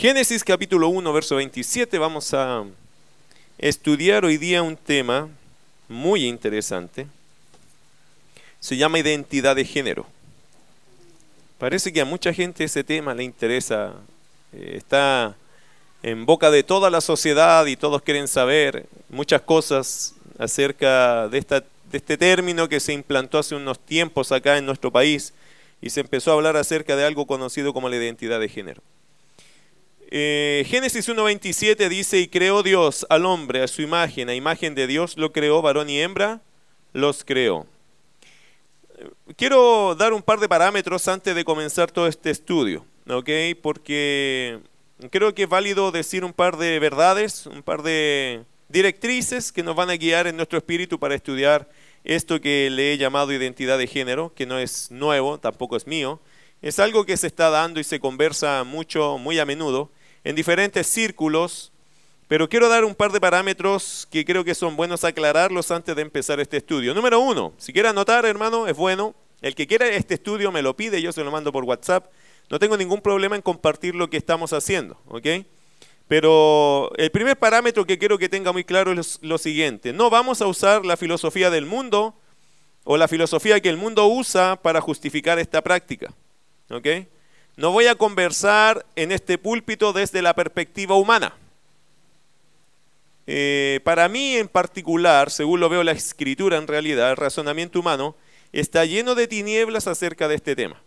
Génesis capítulo 1, verso 27, vamos a estudiar hoy día un tema muy interesante. Se llama identidad de género. Parece que a mucha gente ese tema le interesa, eh, está en boca de toda la sociedad y todos quieren saber muchas cosas acerca de, esta, de este término que se implantó hace unos tiempos acá en nuestro país y se empezó a hablar acerca de algo conocido como la identidad de género. Eh, Génesis 1.27 dice, y creó Dios al hombre a su imagen, a imagen de Dios lo creó, varón y hembra los creó. Quiero dar un par de parámetros antes de comenzar todo este estudio. Porque creo que es válido decir un par de verdades, un par de directrices que nos van a guiar en nuestro espíritu para estudiar esto que le he llamado identidad de género, que no es nuevo, tampoco es mío, es algo que se está dando y se conversa mucho, muy a menudo, en diferentes círculos, pero quiero dar un par de parámetros que creo que son buenos aclararlos antes de empezar este estudio. Número uno, si quiere anotar, hermano, es bueno. El que quiera este estudio me lo pide, yo se lo mando por WhatsApp. No tengo ningún problema en compartir lo que estamos haciendo, ¿ok? Pero el primer parámetro que quiero que tenga muy claro es lo siguiente. No vamos a usar la filosofía del mundo o la filosofía que el mundo usa para justificar esta práctica, ¿ok? No voy a conversar en este púlpito desde la perspectiva humana. Eh, para mí en particular, según lo veo la escritura en realidad, el razonamiento humano está lleno de tinieblas acerca de este tema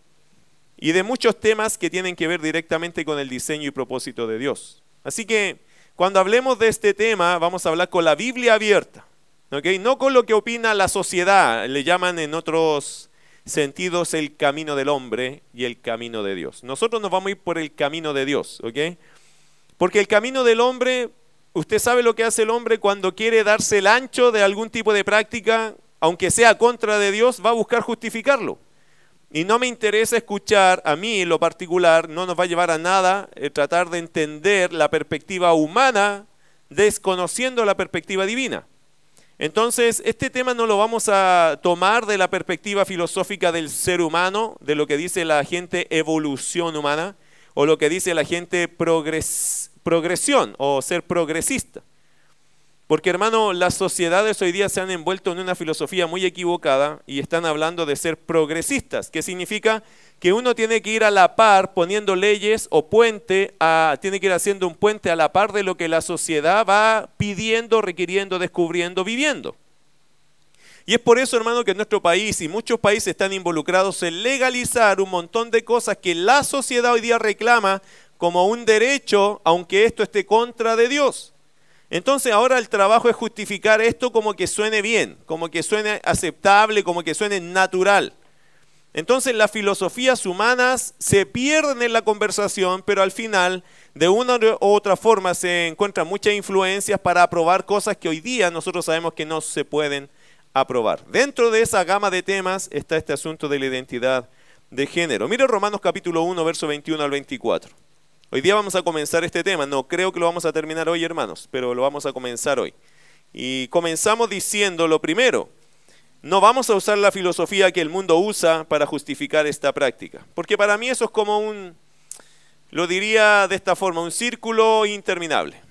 y de muchos temas que tienen que ver directamente con el diseño y propósito de Dios. Así que cuando hablemos de este tema vamos a hablar con la Biblia abierta, no con lo que opina la sociedad, le llaman en otros sentidos el camino del hombre y el camino de Dios. Nosotros nos vamos a ir por el camino de Dios, ¿ok? Porque el camino del hombre, usted sabe lo que hace el hombre cuando quiere darse el ancho de algún tipo de práctica, aunque sea contra de Dios, va a buscar justificarlo. Y no me interesa escuchar, a mí en lo particular, no nos va a llevar a nada eh, tratar de entender la perspectiva humana desconociendo la perspectiva divina. Entonces, este tema no lo vamos a tomar de la perspectiva filosófica del ser humano, de lo que dice la gente evolución humana, o lo que dice la gente progresión o ser progresista. Porque hermano, las sociedades hoy día se han envuelto en una filosofía muy equivocada y están hablando de ser progresistas, que significa que uno tiene que ir a la par poniendo leyes o puente, a, tiene que ir haciendo un puente a la par de lo que la sociedad va pidiendo, requiriendo, descubriendo, viviendo. Y es por eso, hermano, que nuestro país y muchos países están involucrados en legalizar un montón de cosas que la sociedad hoy día reclama como un derecho, aunque esto esté contra de Dios. Entonces ahora el trabajo es justificar esto como que suene bien, como que suene aceptable, como que suene natural. Entonces las filosofías humanas se pierden en la conversación, pero al final de una u otra forma se encuentran muchas influencias para aprobar cosas que hoy día nosotros sabemos que no se pueden aprobar. Dentro de esa gama de temas está este asunto de la identidad de género. Mire Romanos capítulo 1, verso 21 al 24. Hoy día vamos a comenzar este tema. No creo que lo vamos a terminar hoy, hermanos, pero lo vamos a comenzar hoy. Y comenzamos diciendo lo primero. No vamos a usar la filosofía que el mundo usa para justificar esta práctica. Porque para mí eso es como un, lo diría de esta forma, un círculo interminable.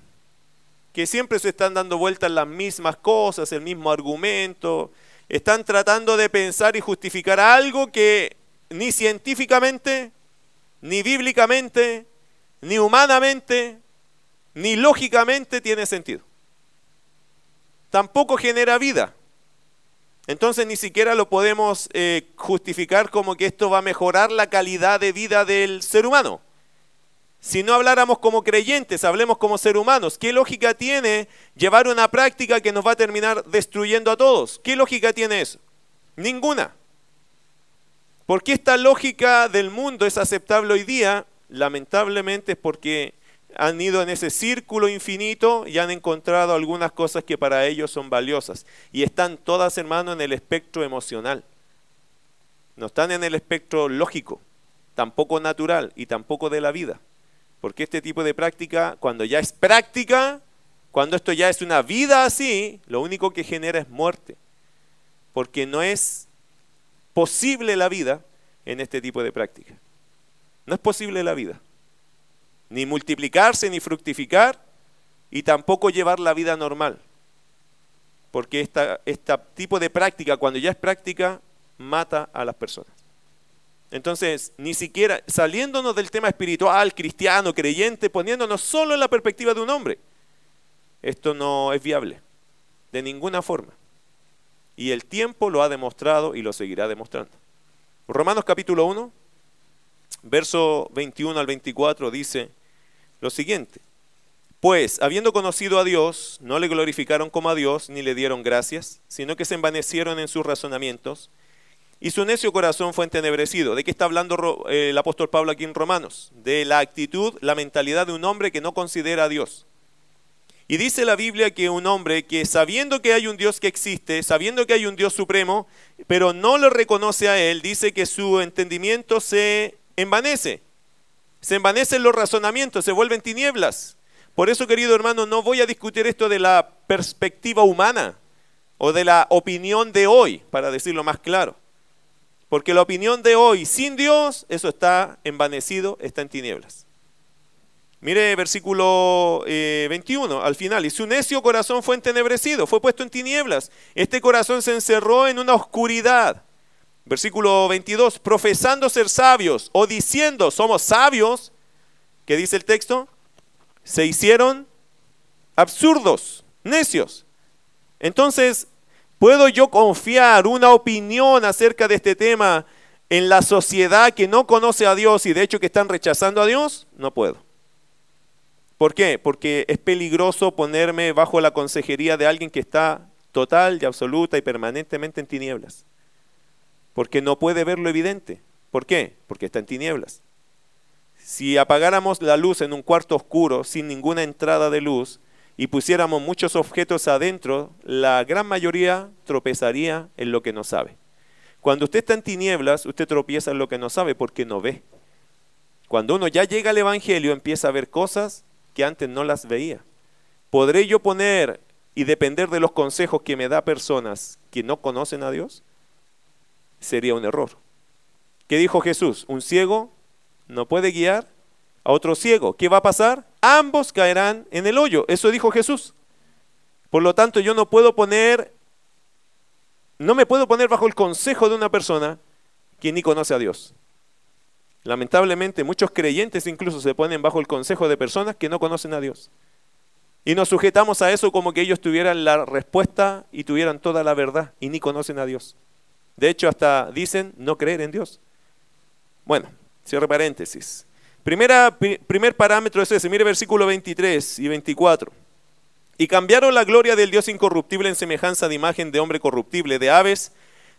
Que siempre se están dando vueltas las mismas cosas, el mismo argumento. Están tratando de pensar y justificar algo que ni científicamente, ni bíblicamente, ni humanamente, ni lógicamente tiene sentido. Tampoco genera vida. Entonces ni siquiera lo podemos eh, justificar como que esto va a mejorar la calidad de vida del ser humano. Si no habláramos como creyentes, hablemos como ser humanos. ¿Qué lógica tiene llevar una práctica que nos va a terminar destruyendo a todos? ¿Qué lógica tiene eso? Ninguna. ¿Por qué esta lógica del mundo es aceptable hoy día lamentablemente es porque han ido en ese círculo infinito y han encontrado algunas cosas que para ellos son valiosas. Y están todas, hermano, en el espectro emocional. No están en el espectro lógico, tampoco natural y tampoco de la vida. Porque este tipo de práctica, cuando ya es práctica, cuando esto ya es una vida así, lo único que genera es muerte. Porque no es posible la vida en este tipo de práctica. No es posible la vida. ni multiplicarse, ni fructificar, y tampoco llevar la vida normal. Porque este tipo de práctica, cuando ya es práctica, mata a las personas. Entonces, ni siquiera saliéndonos del tema espiritual, cristiano, creyente, poniéndonos solo en la perspectiva de un hombre, esto no es viable, de ninguna forma. Y el tiempo lo ha demostrado y lo seguirá demostrando. Romanos capítulo 1, verso 21 al 24 dice lo siguiente. Pues, habiendo conocido a Dios, no le glorificaron como a Dios, ni le dieron gracias, sino que se envanecieron en sus razonamientos, y su necio corazón fue entenebrecido. ¿De qué está hablando eh, el apóstol Pablo aquí en Romanos? De la actitud, la mentalidad de un hombre que no considera a Dios. Y dice la Biblia que un hombre que sabiendo que hay un Dios que existe, sabiendo que hay un Dios supremo, pero no lo reconoce a Él, dice que su entendimiento se envanece. Se envanecen los razonamientos, se vuelven tinieblas. Por eso, querido hermano, no voy a discutir esto de la perspectiva humana o de la opinión de hoy, para decirlo más claro. Porque la opinión de hoy sin Dios, eso está envanecido, está en tinieblas. Mire versículo 21, eh, al final. Y su necio corazón fue entenebrecido, fue puesto en tinieblas. Este corazón se encerró en una oscuridad. Versículo 22, profesando ser sabios o diciendo somos sabios, ¿qué dice el texto? Se hicieron absurdos, necios. Entonces, ¿puedo yo confiar una opinión acerca de este tema en la sociedad que no conoce a Dios y de hecho que están rechazando a Dios? No puedo. ¿Por qué? Porque es peligroso ponerme bajo la consejería de alguien que está total y absoluta y permanentemente en tinieblas. Porque no puede ver lo evidente. ¿Por qué? Porque está en tinieblas. Si apagáramos la luz en un cuarto oscuro sin ninguna entrada de luz y pusiéramos muchos objetos adentro, la gran mayoría tropezaría en lo que no sabe. Cuando usted está en tinieblas, usted tropieza en lo que no sabe porque no ve. Cuando uno ya llega al Evangelio, empieza a ver cosas que antes no las veía. ¿Podré yo poner y depender de los consejos que me da personas que no conocen a Dios? Sería un error. ¿Qué dijo Jesús? Un ciego no puede guiar a otro ciego. ¿Qué va a pasar? Ambos caerán en el hoyo. Eso dijo Jesús. Por lo tanto, yo no puedo poner, no me puedo poner bajo el consejo de una persona que ni conoce a Dios. Lamentablemente muchos creyentes incluso se ponen bajo el consejo de personas que no conocen a Dios. Y nos sujetamos a eso como que ellos tuvieran la respuesta y tuvieran toda la verdad y ni conocen a Dios. De hecho, hasta dicen no creer en Dios. Bueno, cierre paréntesis. Primera, primer parámetro es ese, mire versículo 23 y 24. Y cambiaron la gloria del Dios incorruptible en semejanza de imagen de hombre corruptible, de aves,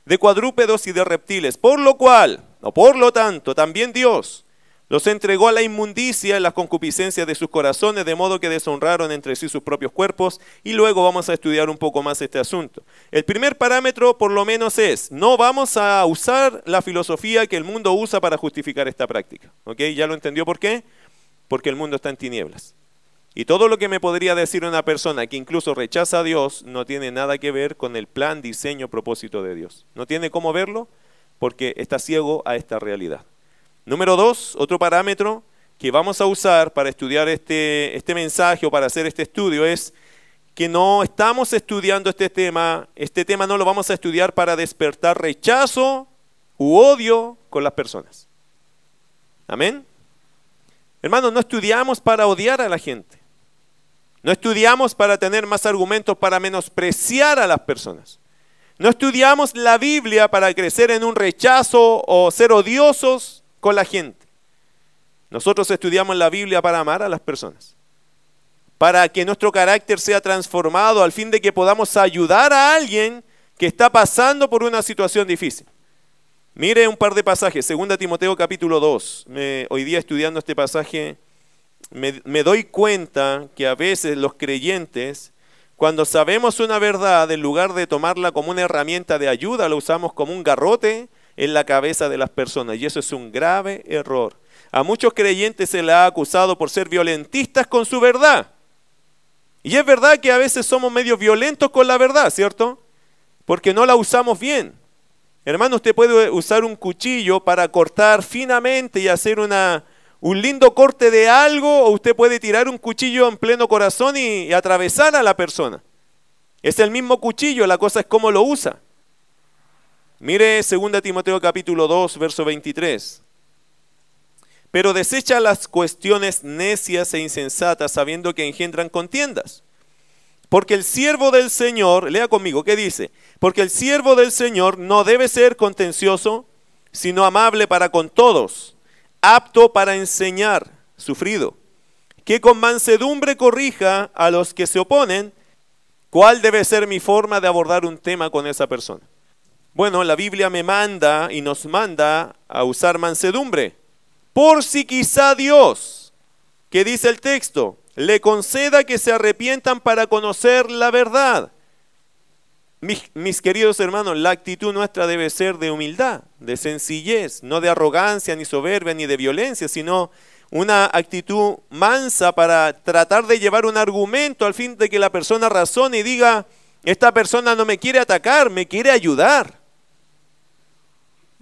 de cuadrúpedos y de reptiles, por lo cual no, por lo tanto, también Dios los entregó a la inmundicia en las concupiscencias de sus corazones, de modo que deshonraron entre sí sus propios cuerpos, y luego vamos a estudiar un poco más este asunto. El primer parámetro, por lo menos, es, no vamos a usar la filosofía que el mundo usa para justificar esta práctica. ¿Ok? ¿Ya lo entendió por qué? Porque el mundo está en tinieblas. Y todo lo que me podría decir una persona que incluso rechaza a Dios no tiene nada que ver con el plan, diseño, propósito de Dios. ¿No tiene cómo verlo? porque está ciego a esta realidad. Número dos, otro parámetro que vamos a usar para estudiar este, este mensaje o para hacer este estudio es que no estamos estudiando este tema, este tema no lo vamos a estudiar para despertar rechazo u odio con las personas. Amén. Hermanos, no estudiamos para odiar a la gente. No estudiamos para tener más argumentos para menospreciar a las personas. No estudiamos la Biblia para crecer en un rechazo o ser odiosos con la gente. Nosotros estudiamos la Biblia para amar a las personas, para que nuestro carácter sea transformado al fin de que podamos ayudar a alguien que está pasando por una situación difícil. Mire un par de pasajes, 2 Timoteo capítulo 2. hoy día estudiando este pasaje me doy cuenta que a veces los creyentes cuando sabemos una verdad, en lugar de tomarla como una herramienta de ayuda, la usamos como un garrote en la cabeza de las personas. Y eso es un grave error. A muchos creyentes se les ha acusado por ser violentistas con su verdad. Y es verdad que a veces somos medio violentos con la verdad, ¿cierto? Porque no la usamos bien. Hermano, usted puede usar un cuchillo para cortar finamente y hacer una, un lindo corte de algo o usted puede tirar un cuchillo en pleno corazón y, y atravesar a la persona. Es el mismo cuchillo, la cosa es cómo lo usa. Mire 2 Timoteo capítulo 2, verso 23. Pero desecha las cuestiones necias e insensatas, sabiendo que engendran contiendas. Porque el siervo del Señor, lea conmigo, ¿qué dice? Porque el siervo del Señor no debe ser contencioso, sino amable para con todos, apto para enseñar, sufrido, que con mansedumbre corrija a los que se oponen. ¿Cuál debe ser mi forma de abordar un tema con esa persona? Bueno, la Biblia me manda y nos manda a usar mansedumbre. Por si quizá Dios, que dice el texto, le conceda que se arrepientan para conocer la verdad. Mis, queridos hermanos, la actitud nuestra debe ser de humildad, de sencillez, no de arrogancia, ni soberbia, ni de violencia, sino una actitud mansa para tratar de llevar un argumento al fin de que la persona razone y diga, esta persona no me quiere atacar, me quiere ayudar.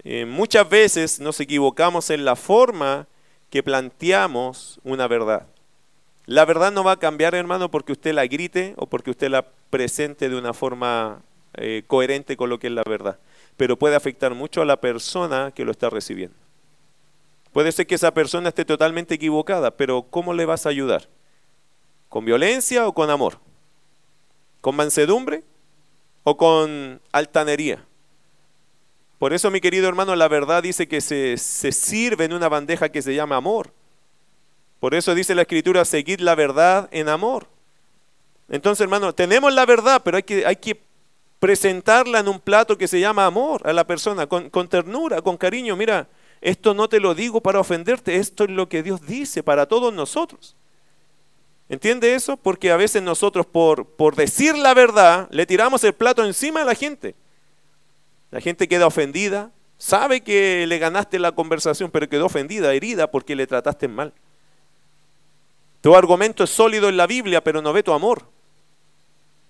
Eh, muchas veces nos equivocamos en la forma que planteamos una verdad. La verdad no va a cambiar, hermano, porque usted la grite o porque usted la presente de una forma eh, coherente con lo que es la verdad, pero puede afectar mucho a la persona que lo está recibiendo. Puede ser que esa persona esté totalmente equivocada, pero ¿cómo le vas a ayudar? ¿Con violencia o con amor? ¿Con mansedumbre o con altanería? Por eso, mi querido hermano, la verdad dice que se, sirve en una bandeja que se llama amor. Por eso dice la escritura, seguid la verdad en amor. Entonces, hermano, tenemos la verdad, pero hay que, hay que presentarla en un plato que se llama amor a la persona, con, con, ternura, con cariño. Mira, esto no te lo digo para ofenderte, esto es lo que Dios dice para todos nosotros. ¿Entiende eso? Porque a veces nosotros por, por decir la verdad le tiramos el plato encima a la gente. La gente queda ofendida, sabe que le ganaste la conversación, pero quedó ofendida, herida porque le trataste mal. Tu argumento es sólido en la Biblia, pero no ve tu amor.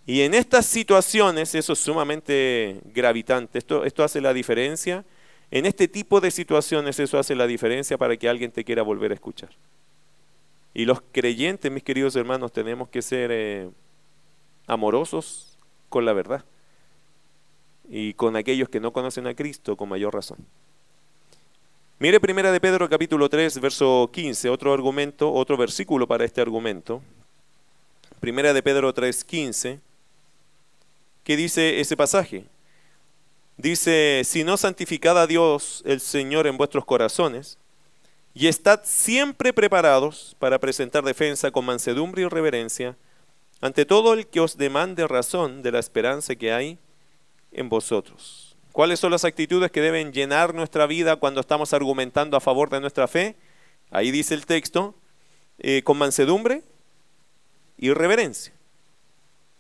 Y en estas situaciones eso es sumamente gravitante. Esto, esto hace la diferencia. En este tipo de situaciones eso hace la diferencia para que alguien te quiera volver a escuchar. Y los creyentes, mis queridos hermanos, tenemos que ser eh, amorosos con la verdad y con aquellos que no conocen a Cristo con mayor razón. Mire primera de Pedro capítulo 3, verso 15, otro argumento, otro versículo para este argumento. Primera de Pedro 3, 15. ¿Qué dice ese pasaje? Dice, si no santificad a Dios el Señor en vuestros corazones, y estad siempre preparados para presentar defensa con mansedumbre y reverencia ante todo el que os demande razón de la esperanza que hay en vosotros. ¿Cuáles son las actitudes que deben llenar nuestra vida cuando estamos argumentando a favor de nuestra fe? Ahí dice el texto, eh, con mansedumbre y reverencia.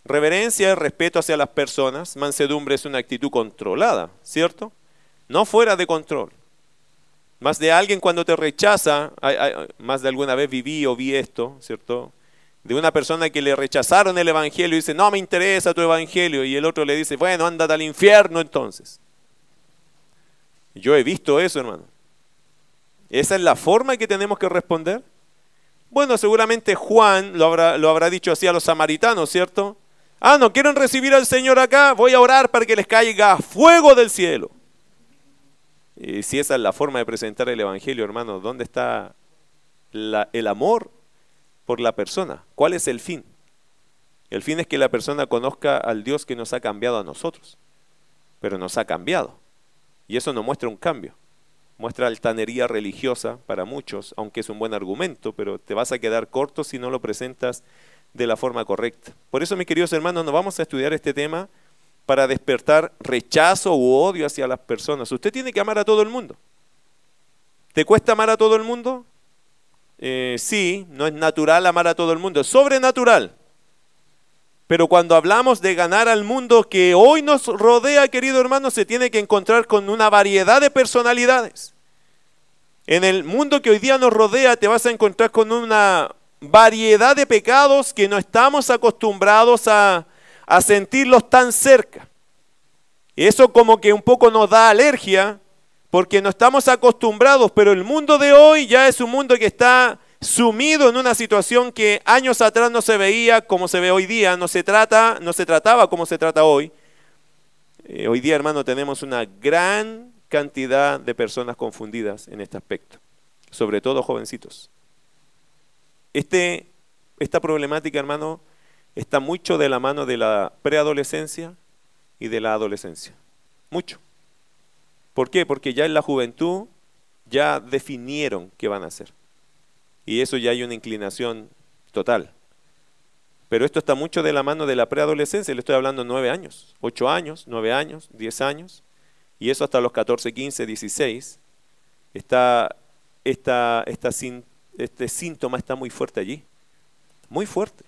Reverencia es respeto hacia las personas, mansedumbre es una actitud controlada, ¿cierto? No fuera de control. Más de alguien cuando te rechaza, más de alguna vez viví o vi esto, ¿cierto? De una persona que le rechazaron el Evangelio y dice, no me interesa tu Evangelio, y el otro le dice, bueno, ándate al infierno entonces. Yo he visto eso, hermano. ¿Esa es la forma que tenemos que responder? Bueno, seguramente Juan lo habrá, lo habrá dicho así a los samaritanos, ¿cierto? Ah, no quieren recibir al Señor acá, voy a orar para que les caiga fuego del cielo. Y si esa es la forma de presentar el Evangelio, hermano, ¿dónde está el amor por la persona. ¿Cuál es el fin? El fin es que la persona conozca al Dios que nos ha cambiado a nosotros, pero nos ha cambiado. Y eso no muestra un cambio. Muestra altanería religiosa para muchos, aunque es un buen argumento, pero te vas a quedar corto si no lo presentas de la forma correcta. Por eso, mis queridos hermanos, no vamos a estudiar este tema para despertar rechazo u odio hacia las personas. Usted tiene que amar a todo el mundo. ¿Te cuesta amar a todo el mundo? Eh, sí, no es natural amar a todo el mundo, es sobrenatural. Pero cuando hablamos de ganar al mundo que hoy nos rodea, querido hermano, se tiene que encontrar con una variedad de personalidades. En el mundo que hoy día nos rodea te vas a encontrar con una variedad de pecados que no estamos acostumbrados a, a sentirlos tan cerca. Eso como que un poco nos da alergia porque no estamos acostumbrados, pero el mundo de hoy ya es un mundo que está sumido en una situación que años atrás no se veía como se ve hoy día, no se trata, no se trataba como se trata hoy. Eh, hoy día, hermano, tenemos una gran cantidad de personas confundidas en este aspecto, sobre todo jovencitos. Este, esta problemática, hermano, está mucho de la mano de la preadolescencia y de la adolescencia. Mucho. ¿Por qué? Porque ya en la juventud ya definieron qué van a hacer. Y eso ya hay una inclinación total. Pero esto está mucho de la mano de la preadolescencia, le estoy hablando nueve años, ocho años, nueve años, diez años, y eso hasta los 14, 15, 16, está, esta, este síntoma está muy fuerte allí, muy fuerte.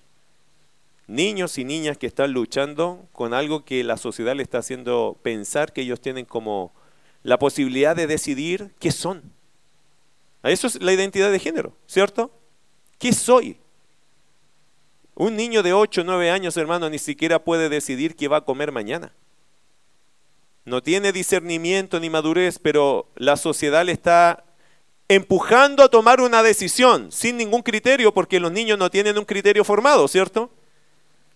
Niños y niñas que están luchando con algo que la sociedad le está haciendo pensar que ellos tienen como la posibilidad de decidir qué son. Eso es la identidad de género, ¿cierto? ¿Qué soy? Un niño de 8 o 9 años, hermano, ni siquiera puede decidir qué va a comer mañana. No tiene discernimiento ni madurez, pero la sociedad le está empujando a tomar una decisión sin ningún criterio, porque los niños no tienen un criterio formado, ¿cierto?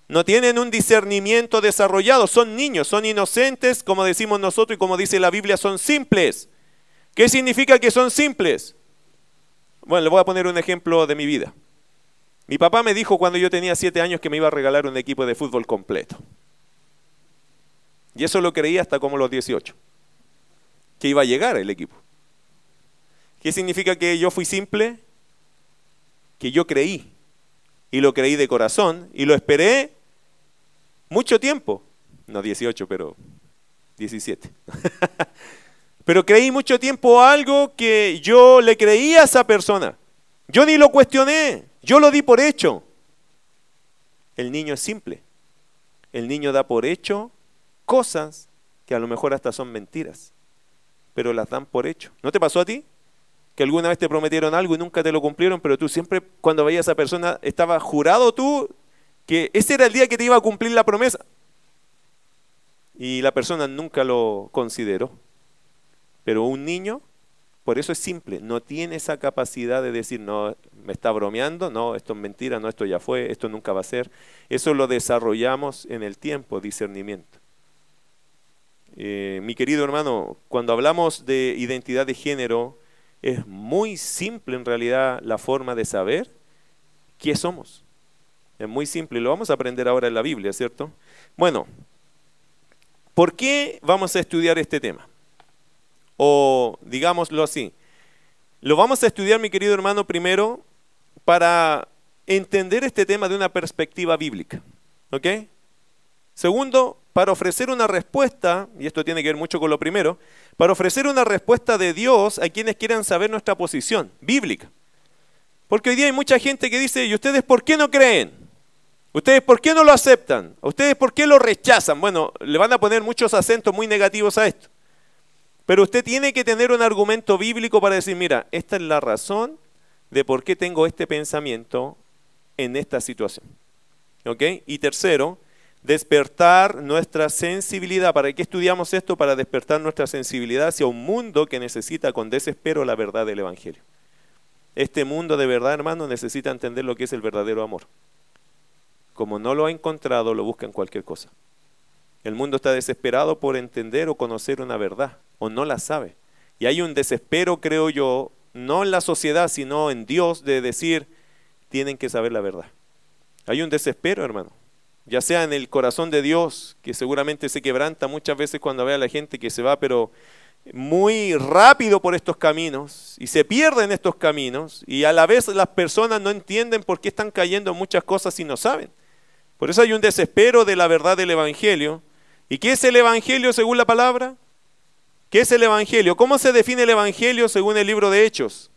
No tienen un discernimiento desarrollado, son niños, son inocentes, como decimos nosotros y como dice la Biblia, son simples. ¿Qué significa que son simples? Bueno, le voy a poner un ejemplo de mi vida. Mi papá me dijo cuando yo tenía siete años que me iba a regalar un equipo de fútbol completo. Y eso lo creí hasta como los 18, que iba a llegar el equipo. ¿Qué significa que yo fui simple? Que yo creí, y lo creí de corazón, y lo esperé mucho tiempo. No 18, pero 17. pero creí mucho tiempo algo que yo le creía a esa persona. Yo ni lo cuestioné, yo lo di por hecho. El niño es simple. El niño da por hecho cosas que a lo mejor hasta son mentiras, pero las dan por hecho. ¿No te pasó a ti? Que alguna vez te prometieron algo y nunca te lo cumplieron, pero tú siempre cuando veías a esa persona estaba jurado tú que ese era el día que te iba a cumplir la promesa. Y la persona nunca lo consideró. Pero un niño, por eso es simple, no tiene esa capacidad de decir, no, me está bromeando, no, esto es mentira, no, esto ya fue, esto nunca va a ser. Eso lo desarrollamos en el tiempo, discernimiento. Eh, mi querido hermano, cuando hablamos de identidad de género, es muy simple en realidad la forma de saber qué somos. Es muy simple, lo vamos a aprender ahora en la Biblia, ¿cierto? Bueno, ¿por qué vamos a estudiar este tema? O digámoslo así, lo vamos a estudiar, mi querido hermano, primero para entender este tema de una perspectiva bíblica. ¿Ok? Segundo, para ofrecer una respuesta, y esto tiene que ver mucho con lo primero, para ofrecer una respuesta de Dios a quienes quieran saber nuestra posición bíblica. Porque hoy día hay mucha gente que dice, ¿y ustedes por qué no creen? ¿Ustedes por qué no lo aceptan? ¿Ustedes por qué lo rechazan? Bueno, le van a poner muchos acentos muy negativos a esto. Pero usted tiene que tener un argumento bíblico para decir, mira, esta es la razón de por qué tengo este pensamiento en esta situación. ¿Ok? Y tercero, despertar nuestra sensibilidad. ¿Para qué estudiamos esto? Para despertar nuestra sensibilidad hacia un mundo que necesita con desespero la verdad del Evangelio. Este mundo de verdad, hermano, necesita entender lo que es el verdadero amor como no lo ha encontrado, lo busca en cualquier cosa. El mundo está desesperado por entender o conocer una verdad, o no la sabe. Y hay un desespero, creo yo, no en la sociedad, sino en Dios, de decir, tienen que saber la verdad. Hay un desespero, hermano, ya sea en el corazón de Dios, que seguramente se quebranta muchas veces cuando ve a la gente que se va, pero muy rápido por estos caminos y se pierden estos caminos y a la vez las personas no entienden por qué están cayendo muchas cosas y no saben. Por eso hay un desespero de la verdad del Evangelio. ¿Y qué es el Evangelio según la palabra? ¿Qué es el Evangelio? ¿Cómo se define el Evangelio según el libro de Hechos?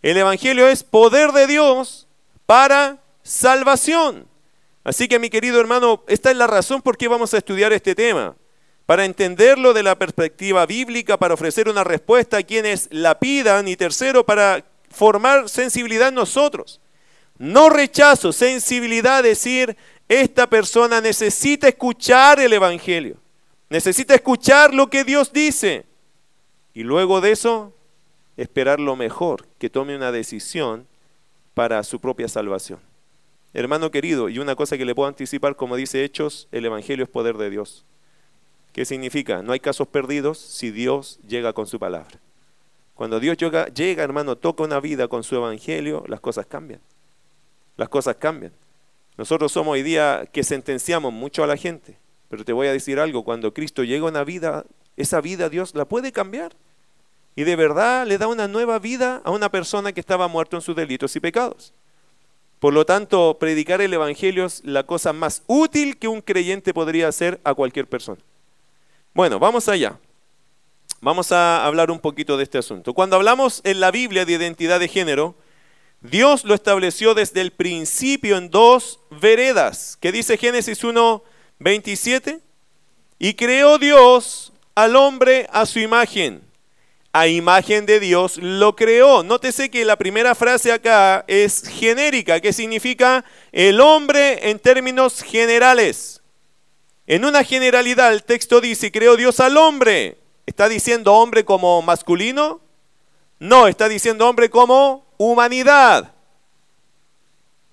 El Evangelio es poder de Dios para salvación. Así que mi querido hermano, esta es la razón por qué vamos a estudiar este tema. Para entenderlo de la perspectiva bíblica, para ofrecer una respuesta a quienes la pidan y tercero, para formar sensibilidad en nosotros. No rechazo, sensibilidad, decir, esta persona necesita escuchar el Evangelio, necesita escuchar lo que Dios dice. Y luego de eso, esperar lo mejor, que tome una decisión para su propia salvación. Hermano querido, y una cosa que le puedo anticipar, como dice Hechos, el Evangelio es poder de Dios. ¿Qué significa? No hay casos perdidos si Dios llega con su palabra. Cuando Dios llega, llega, hermano, toca una vida con su Evangelio, las cosas cambian. Las cosas cambian. Nosotros somos hoy día que sentenciamos mucho a la gente, pero te voy a decir algo, cuando Cristo llega a una vida, esa vida Dios la puede cambiar. Y de verdad le da una nueva vida a una persona que estaba muerto en sus delitos y pecados. Por lo tanto, predicar el Evangelio es la cosa más útil que un creyente podría hacer a cualquier persona. Bueno, vamos allá. Vamos a hablar un poquito de este asunto. Cuando hablamos en la Biblia de identidad de género, Dios lo estableció desde el principio en dos veredas, que dice Génesis 1, 27, y creó Dios al hombre a su imagen a imagen de Dios lo creó. Nótese que la primera frase acá es genérica, que significa el hombre en términos generales. En una generalidad el texto dice, creó Dios al hombre. ¿Está diciendo hombre como masculino? No, está diciendo hombre como humanidad.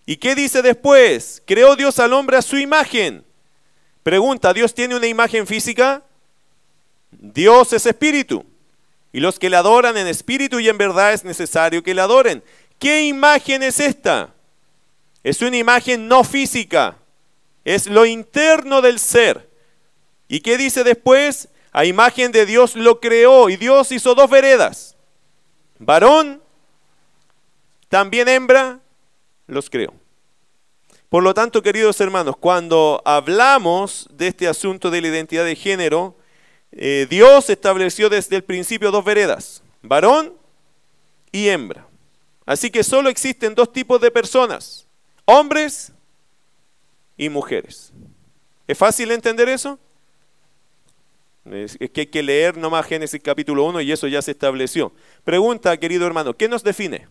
¿Y qué dice después? Creó Dios al hombre a su imagen. Pregunta, ¿Dios tiene una imagen física? Dios es espíritu. Y los que le adoran en espíritu y en verdad es necesario que le adoren. ¿Qué imagen es esta? Es una imagen no física. Es lo interno del ser. ¿Y qué dice después? A imagen de Dios lo creó y Dios hizo dos veredas. Varón, también hembra, los creó. Por lo tanto, queridos hermanos, cuando hablamos de este asunto de la identidad de género, eh, Dios estableció desde el principio dos veredas, varón y hembra. Así que solo existen dos tipos de personas, hombres y mujeres. ¿Es fácil entender eso? Es que hay que leer nomás Génesis capítulo 1 y eso ya se estableció. Pregunta, querido hermano, ¿qué nos define?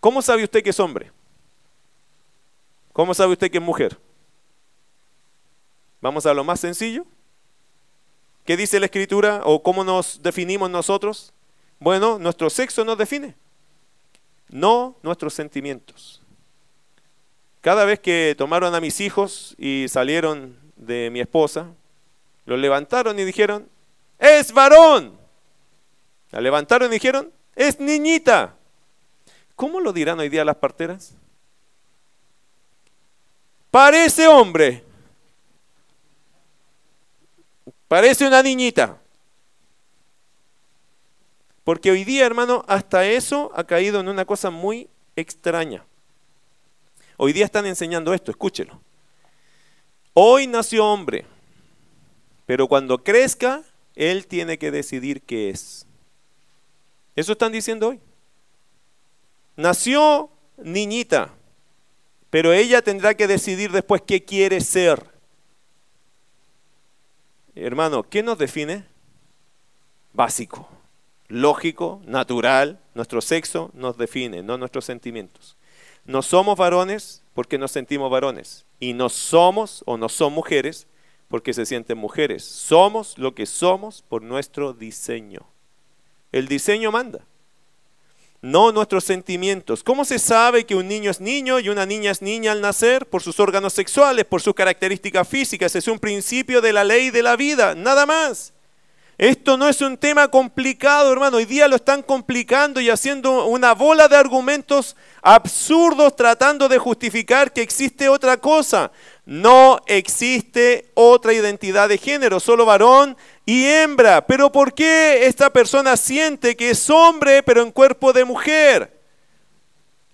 ¿Cómo sabe usted que es hombre? ¿Cómo sabe usted que es mujer? Vamos a lo más sencillo. ¿Qué dice la escritura o cómo nos definimos nosotros? Bueno, nuestro sexo nos define, no nuestros sentimientos. Cada vez que tomaron a mis hijos y salieron de mi esposa, los levantaron y dijeron, es varón. La levantaron y dijeron, es niñita. ¿Cómo lo dirán hoy día las parteras? Parece hombre. Parece una niñita. Porque hoy día, hermano, hasta eso ha caído en una cosa muy extraña. Hoy día están enseñando esto, escúchelo. Hoy nació hombre, pero cuando crezca, él tiene que decidir qué es. Eso están diciendo hoy. Nació niñita, pero ella tendrá que decidir después qué quiere ser. Hermano, ¿qué nos define? Básico, lógico, natural. Nuestro sexo nos define, no nuestros sentimientos. No somos varones porque nos sentimos varones. Y no somos o no son mujeres porque se sienten mujeres. Somos lo que somos por nuestro diseño. El diseño manda no nuestros sentimientos. ¿Cómo se sabe que un niño es niño y una niña es niña al nacer? Por sus órganos sexuales, por sus características físicas. Es un principio de la ley de la vida, nada más. Esto no es un tema complicado, hermano. Hoy día lo están complicando y haciendo una bola de argumentos absurdos tratando de justificar que existe otra cosa. No existe otra identidad de género, solo varón y hembra. Pero ¿por qué esta persona siente que es hombre pero en cuerpo de mujer?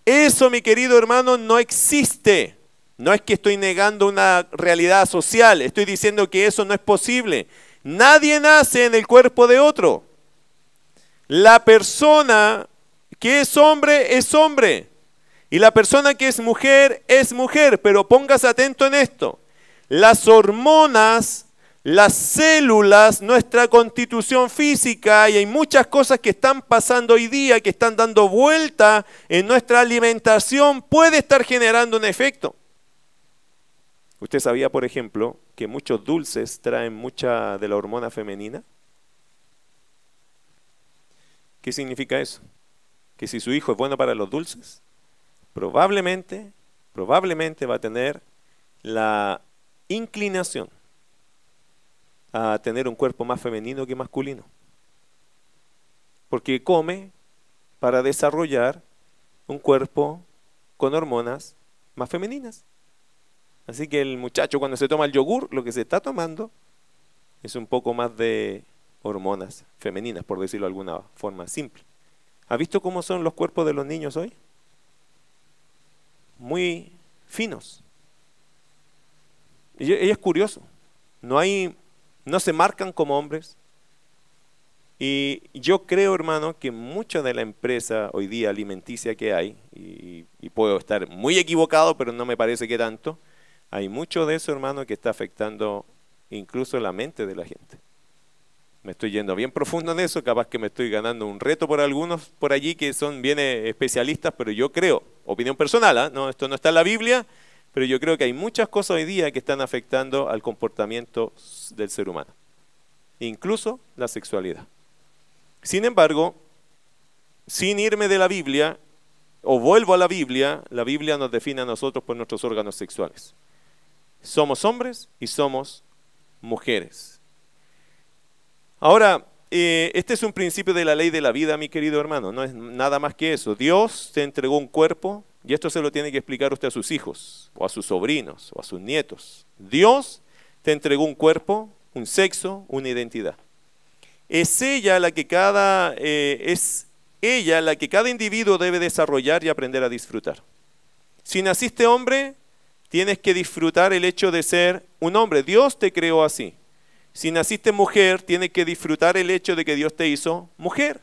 Eso, mi querido hermano, no existe. No es que estoy negando una realidad social, estoy diciendo que eso no es posible. Nadie nace en el cuerpo de otro. La persona que es hombre es hombre. Y la persona que es mujer es mujer, pero póngase atento en esto. Las hormonas, las células, nuestra constitución física y hay muchas cosas que están pasando hoy día, que están dando vuelta en nuestra alimentación, puede estar generando un efecto. ¿Usted sabía, por ejemplo, que muchos dulces traen mucha de la hormona femenina? ¿Qué significa eso? Que si su hijo es bueno para los dulces, probablemente, probablemente va a tener la inclinación a tener un cuerpo más femenino que masculino. Porque come para desarrollar un cuerpo con hormonas más femeninas. Así que el muchacho cuando se toma el yogur, lo que se está tomando es un poco más de hormonas femeninas, por decirlo de alguna forma simple. ¿Ha visto cómo son los cuerpos de los niños hoy? Muy finos. Y es curioso. No hay, no se marcan como hombres. Y yo creo, hermano, que mucha de la empresa hoy día alimenticia que hay, y, y puedo estar muy equivocado, pero no me parece que tanto, hay mucho de eso, hermano, que está afectando incluso la mente de la gente. Me estoy yendo bien profundo en eso, capaz que me estoy ganando un reto por algunos por allí que son bien eh, especialistas, pero yo creo, opinión personal, ¿ah? no, esto no está en la Biblia, pero yo creo que hay muchas cosas hoy día que están afectando al comportamiento del ser humano, incluso la sexualidad. Sin embargo, sin irme de la Biblia, o vuelvo a la Biblia, la Biblia nos define a nosotros por nuestros órganos sexuales. Somos hombres y somos mujeres. Ahora, eh, este es un principio de la ley de la vida, mi querido hermano, no es nada más que eso. Dios te entregó un cuerpo y esto se lo tiene que explicar usted a sus hijos, o a sus sobrinos, o a sus nietos. Dios te entregó un cuerpo, un sexo, una identidad. Es ella la que cada, eh, es ella la que cada individuo debe desarrollar y aprender a disfrutar. Si naciste hombre, tienes que disfrutar el hecho de ser un hombre. Dios te creó así. Si naciste mujer, tienes que disfrutar el hecho de que Dios te hizo mujer.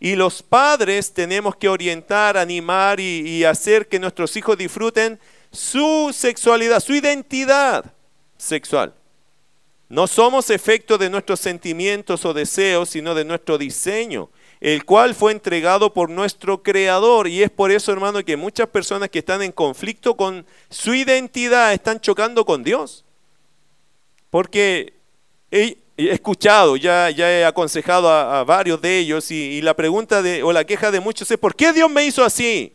Y los padres tenemos que orientar, animar y, hacer que nuestros hijos disfruten su sexualidad, su identidad sexual. No somos efecto de nuestros sentimientos o deseos, sino de nuestro diseño el cual fue entregado por nuestro Creador. Y es por eso, hermano, que muchas personas que están en conflicto con su identidad están chocando con Dios. Porque he, escuchado, ya, ya he aconsejado a, varios de ellos y, la pregunta de, o la queja de muchos es, ¿por qué Dios me hizo así?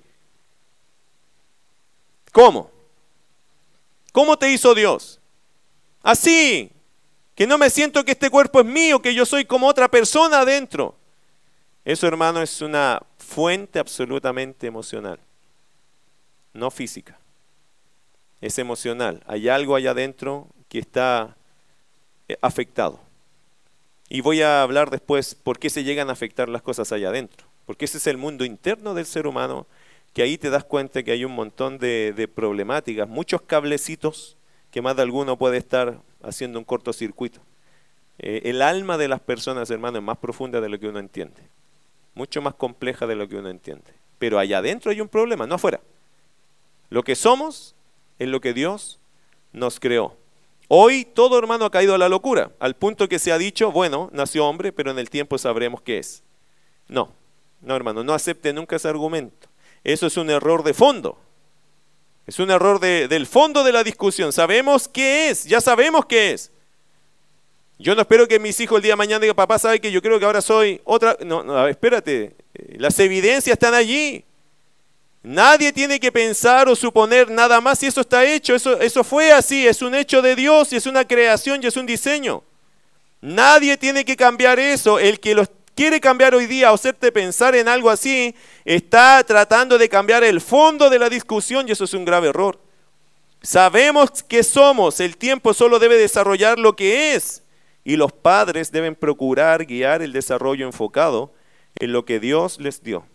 ¿Cómo? ¿Cómo te hizo Dios? Así, que no me siento que este cuerpo es mío, que yo soy como otra persona adentro. Eso, hermano, es una fuente absolutamente emocional, no física. Es emocional. Hay algo allá adentro que está afectado. Y voy a hablar después por qué se llegan a afectar las cosas allá adentro. Porque ese es el mundo interno del ser humano, que ahí te das cuenta que hay un montón de, problemáticas, muchos cablecitos que más de alguno puede estar haciendo un cortocircuito. Eh, el alma de las personas, hermano, es más profunda de lo que uno entiende mucho más compleja de lo que uno entiende. Pero allá adentro hay un problema, no afuera. Lo que somos es lo que Dios nos creó. Hoy todo hermano ha caído a la locura, al punto que se ha dicho, bueno, nació hombre, pero en el tiempo sabremos qué es. No, no hermano, no acepte nunca ese argumento. Eso es un error de fondo. Es un error del fondo de la discusión. Sabemos qué es, ya sabemos qué es. Yo no espero que mis hijos el día de mañana digan, papá, ¿sabe que yo creo que ahora soy otra? No, no, espérate. Las evidencias están allí. Nadie tiene que pensar o suponer nada más si eso está hecho. Eso, eso fue así. Es un hecho de Dios y es una creación y es un diseño. Nadie tiene que cambiar eso. El que lo quiere cambiar hoy día o hacerte pensar en algo así, está tratando de cambiar el fondo de la discusión y eso es un grave error. Sabemos que somos. El tiempo solo debe desarrollar lo que es. Y los padres deben procurar guiar el desarrollo enfocado en lo que Dios les dio.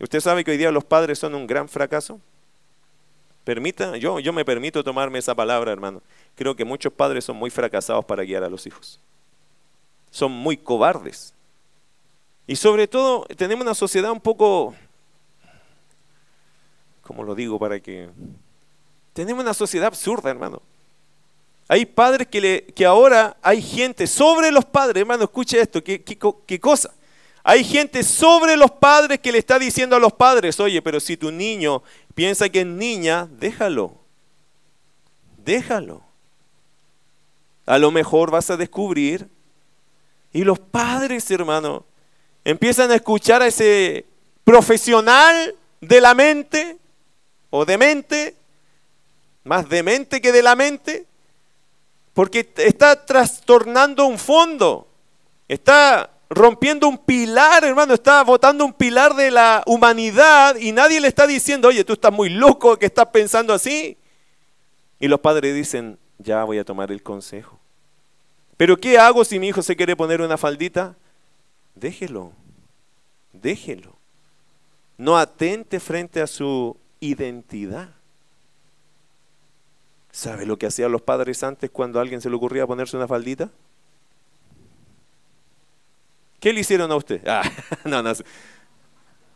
¿Usted sabe que hoy día los padres son un gran fracaso? Permita, yo, yo me permito tomarme esa palabra, hermano. Creo que muchos padres son muy fracasados para guiar a los hijos. Son muy cobardes. Y sobre todo, tenemos una sociedad un poco, ¿cómo lo digo para que... Tenemos una sociedad absurda, hermano. Hay padres que, le, que ahora hay gente sobre los padres, hermano, escuche esto, ¿qué, qué, cosa? Hay gente sobre los padres que le está diciendo a los padres, oye, pero si tu niño piensa que es niña, déjalo, déjalo. A lo mejor vas a descubrir. Y los padres, hermano, empiezan a escuchar a ese profesional de la mente o de mente, más de mente que de la mente, porque está trastornando un fondo, está rompiendo un pilar, hermano, está botando un pilar de la humanidad y nadie le está diciendo, oye, tú estás muy loco que estás pensando así. Y los padres dicen, ya voy a tomar el consejo. Pero ¿qué hago si mi hijo se quiere poner una faldita? Déjelo, déjelo. No atente frente a su identidad. ¿Sabe lo que hacían los padres antes cuando a alguien se le ocurría ponerse una faldita? ¿Qué le hicieron a usted? Ah, no, no.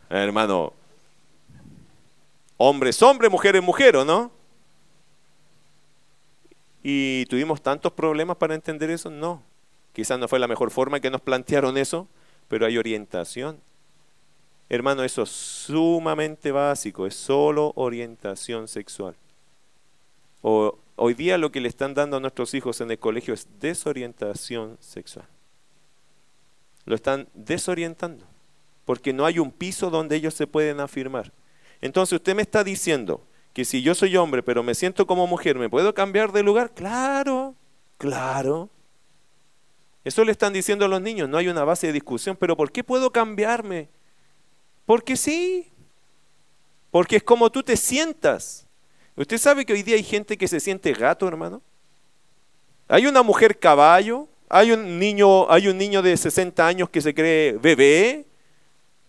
Hermano, hombres, hombre, mujeres, mujer, ¿o no? ¿Y tuvimos tantos problemas para entender eso? No. Quizás no fue la mejor forma que nos plantearon eso, pero hay orientación. Hermano, eso es sumamente básico, es solo orientación sexual. O, hoy día lo que le están dando a nuestros hijos en el colegio es desorientación sexual lo están desorientando, porque no hay un piso donde ellos se pueden afirmar. Entonces usted me está diciendo que si yo soy hombre pero me siento como mujer, ¿me puedo cambiar de lugar? Claro, claro. Eso le están diciendo a los niños, no hay una base de discusión, pero ¿por qué puedo cambiarme? Porque sí, porque es como tú te sientas. ¿Usted sabe que hoy día hay gente que se siente gato, hermano? Hay una mujer caballo, hay un niño, hay un niño de 60 años que se cree bebé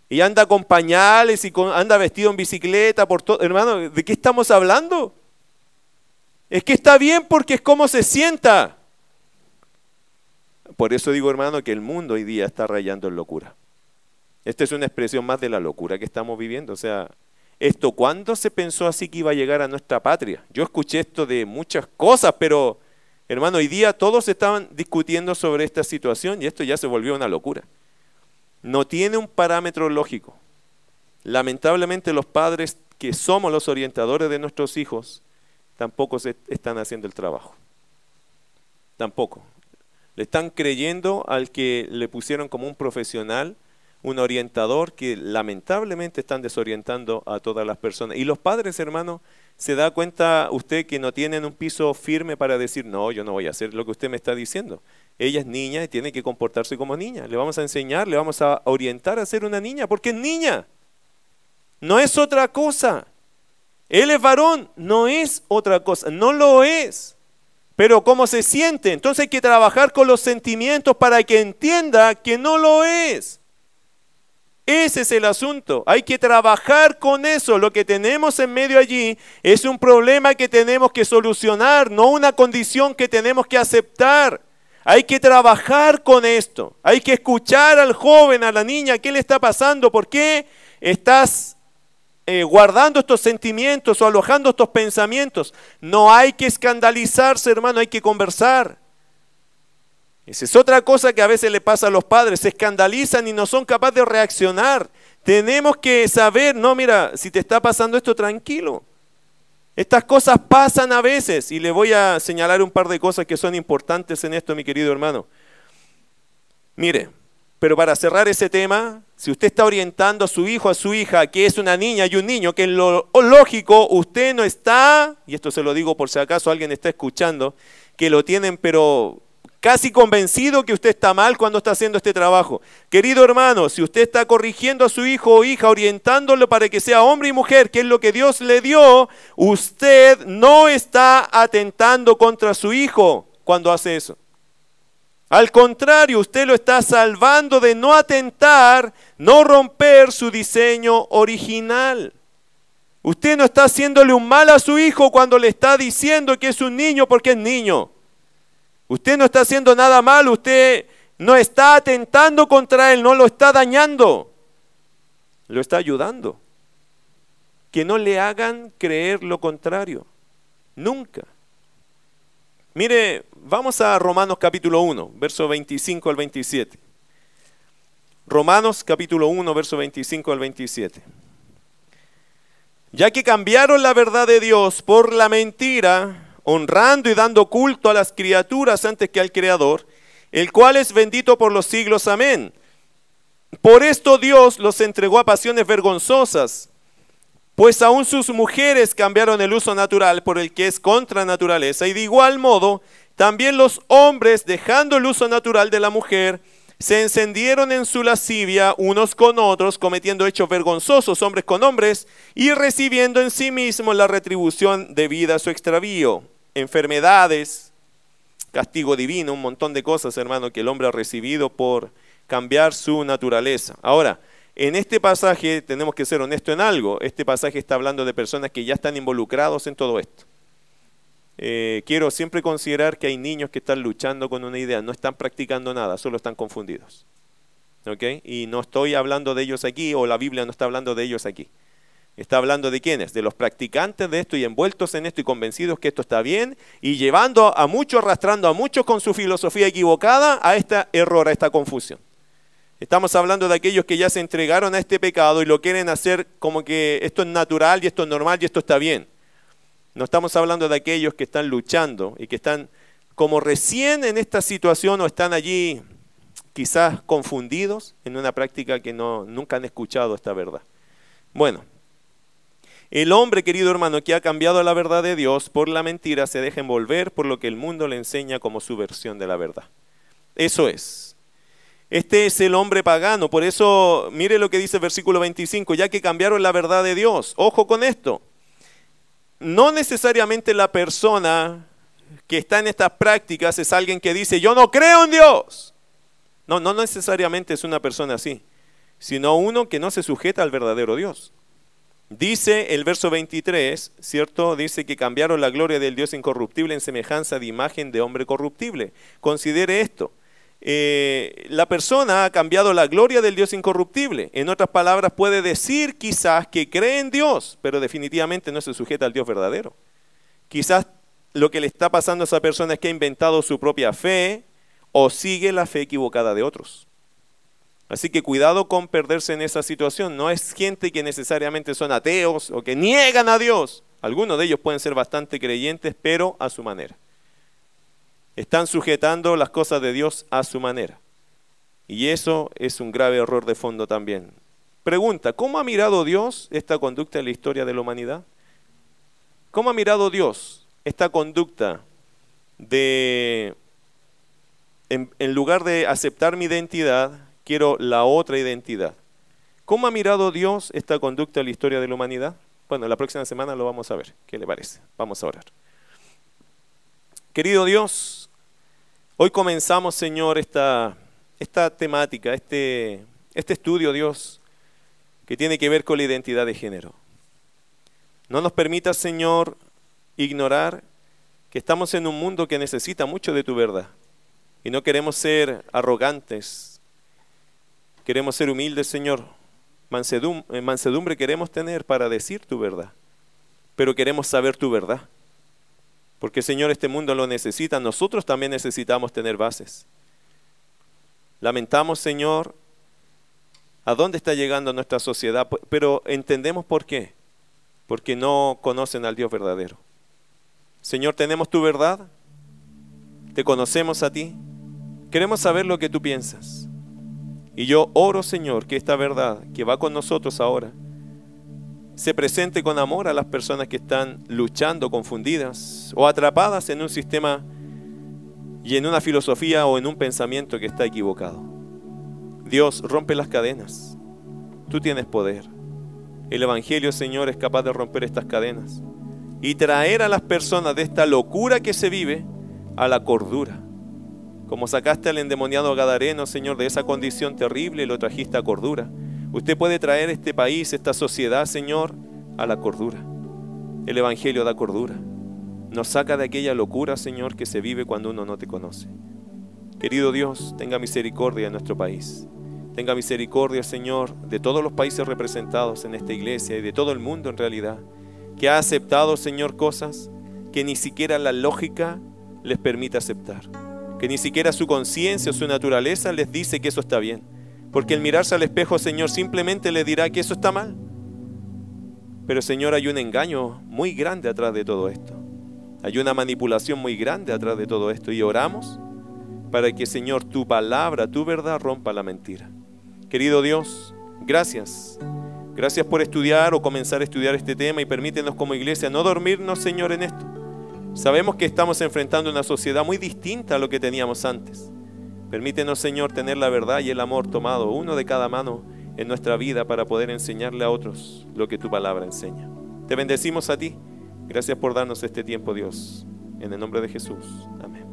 y anda con pañales y anda vestido en bicicleta por todo. Hermano, ¿de qué estamos hablando? Es que está bien porque es como se sienta. Por eso digo, hermano, que el mundo hoy día está rayando en locura. Esta es una expresión más de la locura que estamos viviendo. O sea, esto, ¿cuándo se pensó así que iba a llegar a nuestra patria? Yo escuché esto de muchas cosas, pero Hermano, hoy día todos estaban discutiendo sobre esta situación y esto ya se volvió una locura. No tiene un parámetro lógico. Lamentablemente los padres que somos los orientadores de nuestros hijos tampoco se están haciendo el trabajo. Tampoco. Le están creyendo al que le pusieron como un profesional, un orientador que lamentablemente están desorientando a todas las personas. Y los padres, hermano, ¿Se da cuenta usted que no tienen un piso firme para decir, no, yo no voy a hacer lo que usted me está diciendo? Ella es niña y tiene que comportarse como niña. Le vamos a enseñar, le vamos a orientar a ser una niña, porque es niña. No es otra cosa. Él es varón, no es otra cosa, no lo es. Pero ¿cómo se siente? Entonces hay que trabajar con los sentimientos para que entienda que no lo es. Ese es el asunto. Hay que trabajar con eso. Lo que tenemos en medio allí es un problema que tenemos que solucionar, no una condición que tenemos que aceptar. Hay que trabajar con esto. Hay que escuchar al joven, a la niña, qué le está pasando, por qué estás eh, guardando estos sentimientos o alojando estos pensamientos. No hay que escandalizarse, hermano, hay que conversar. Esa es otra cosa que a veces le pasa a los padres, se escandalizan y no son capaces de reaccionar. Tenemos que saber, no, mira, si te está pasando esto, tranquilo. Estas cosas pasan a veces y le voy a señalar un par de cosas que son importantes en esto, mi querido hermano. Mire, pero para cerrar ese tema, si usted está orientando a su hijo, a su hija, que es una niña y un niño, que en lo lógico usted no está, y esto se lo digo por si acaso alguien está escuchando, que lo tienen pero casi convencido que usted está mal cuando está haciendo este trabajo. Querido hermano, si usted está corrigiendo a su hijo o hija, orientándolo para que sea hombre y mujer, que es lo que Dios le dio, usted no está atentando contra su hijo cuando hace eso. Al contrario, usted lo está salvando de no atentar, no romper su diseño original. Usted no está haciéndole un mal a su hijo cuando le está diciendo que es un niño porque es niño. Usted no está haciendo nada mal, usted no está atentando contra él, no lo está dañando, lo está ayudando. Que no le hagan creer lo contrario, nunca. Mire, vamos a Romanos capítulo 1, verso 25 al 27. Romanos capítulo 1, verso 25 al 27. Ya que cambiaron la verdad de Dios por la mentira, honrando y dando culto a las criaturas antes que al Creador, el cual es bendito por los siglos. Amén. Por esto Dios los entregó a pasiones vergonzosas, pues aún sus mujeres cambiaron el uso natural por el que es contra naturaleza, y de igual modo, también los hombres, dejando el uso natural de la mujer, se encendieron en su lascivia unos con otros, cometiendo hechos vergonzosos hombres con hombres, y recibiendo en sí mismos la retribución debida a su extravío, enfermedades, castigo divino, un montón de cosas, hermano, que el hombre ha recibido por cambiar su naturaleza. Ahora, en este pasaje tenemos que ser honestos en algo. Este pasaje está hablando de personas que ya están involucrados en todo esto. Eh, quiero siempre considerar que hay niños que están luchando con una idea, no están practicando nada, solo están confundidos. Y no estoy hablando de ellos aquí, o la Biblia no está hablando de ellos aquí. Está hablando de quiénes, de los practicantes de esto y envueltos en esto y convencidos que esto está bien y llevando a muchos, arrastrando a muchos con su filosofía equivocada a este error, a esta confusión. Estamos hablando de aquellos que ya se entregaron a este pecado y lo quieren hacer como que esto es natural y esto es normal y esto está bien. No estamos hablando de aquellos que están luchando y que están como recién en esta situación o están allí quizás confundidos en una práctica que no, nunca han escuchado esta verdad. Bueno, el hombre, querido hermano, que ha cambiado la verdad de Dios por la mentira, se deja envolver por lo que el mundo le enseña como su versión de la verdad. Eso es. Este es el hombre pagano. Por eso, mire lo que dice el versículo 25, ya que cambiaron la verdad de Dios. Ojo con esto. No necesariamente la persona que está en estas prácticas es alguien que dice, yo no creo en Dios. No, no necesariamente es una persona así, sino uno que no se sujeta al verdadero Dios. Dice el verso 23, ¿cierto? Dice que cambiaron la gloria del Dios incorruptible en semejanza de imagen de hombre corruptible. Considere esto. Eh, la persona ha cambiado la gloria del Dios incorruptible. En otras palabras, puede decir quizás que cree en Dios, pero definitivamente no se sujeta al Dios verdadero. Quizás lo que le está pasando a esa persona es que ha inventado su propia fe o sigue la fe equivocada de otros. Así que cuidado con perderse en esa situación. No es gente que necesariamente son ateos o que niegan a Dios. Algunos de ellos pueden ser bastante creyentes, pero a su manera. Están sujetando las cosas de Dios a su manera. Y eso es un grave error de fondo también. Pregunta, ¿cómo ha mirado Dios esta conducta en la historia de la humanidad? ¿Cómo ha mirado Dios esta conducta de, en, lugar de aceptar mi identidad, quiero la otra identidad? ¿Cómo ha mirado Dios esta conducta en la historia de la humanidad? Bueno, la próxima semana lo vamos a ver. ¿Qué le parece? Vamos a orar. Querido Dios, Hoy comenzamos, Señor, esta, esta temática, este, este estudio, Dios, que tiene que ver con la identidad de género. No nos permita, Señor, ignorar que estamos en un mundo que necesita mucho de tu verdad. Y no queremos ser arrogantes, queremos ser humildes, Señor. Mansedumbre, mansedumbre queremos tener para decir tu verdad, pero queremos saber tu verdad. Porque Señor, este mundo lo necesita. Nosotros también necesitamos tener bases. Lamentamos, Señor, a dónde está llegando nuestra sociedad, pero entendemos por qué. Porque no conocen al Dios verdadero. Señor, tenemos tu verdad. Te conocemos a ti. Queremos saber lo que tú piensas. Y yo oro, Señor, que esta verdad que va con nosotros ahora, se presente con amor a las personas que están luchando, confundidas o atrapadas en un sistema y en una filosofía o en un pensamiento que está equivocado. Dios rompe las cadenas. Tú tienes poder. El Evangelio, Señor, es capaz de romper estas cadenas y traer a las personas de esta locura que se vive a la cordura. Como sacaste al endemoniado Gadareno, Señor, de esa condición terrible lo trajiste a cordura Usted puede traer este país, esta sociedad, Señor, a la cordura. El Evangelio da cordura. Nos saca de aquella locura, Señor, que se vive cuando uno no te conoce. Querido Dios, tenga misericordia en nuestro país. Tenga misericordia, Señor, de todos los países representados en esta iglesia y de todo el mundo en realidad, que ha aceptado, Señor, cosas que ni siquiera la lógica les permite aceptar, que ni siquiera su conciencia o su naturaleza les dice que eso está bien. Porque el mirarse al espejo, Señor, simplemente le dirá que eso está mal. Pero Señor, hay un engaño muy grande atrás de todo esto. Hay una manipulación muy grande atrás de todo esto. Y oramos para que, Señor, tu palabra, tu verdad rompa la mentira. Querido Dios, gracias. Gracias por estudiar o comenzar a estudiar este tema y permítenos como iglesia no dormirnos, Señor, en esto. Sabemos que estamos enfrentando una sociedad muy distinta a lo que teníamos antes. Permítenos, Señor, tener la verdad y el amor tomado, uno de cada mano, en nuestra vida para poder enseñarle a otros lo que tu palabra enseña. Te bendecimos a ti. Gracias por darnos este tiempo, Dios. En el nombre de Jesús. Amén.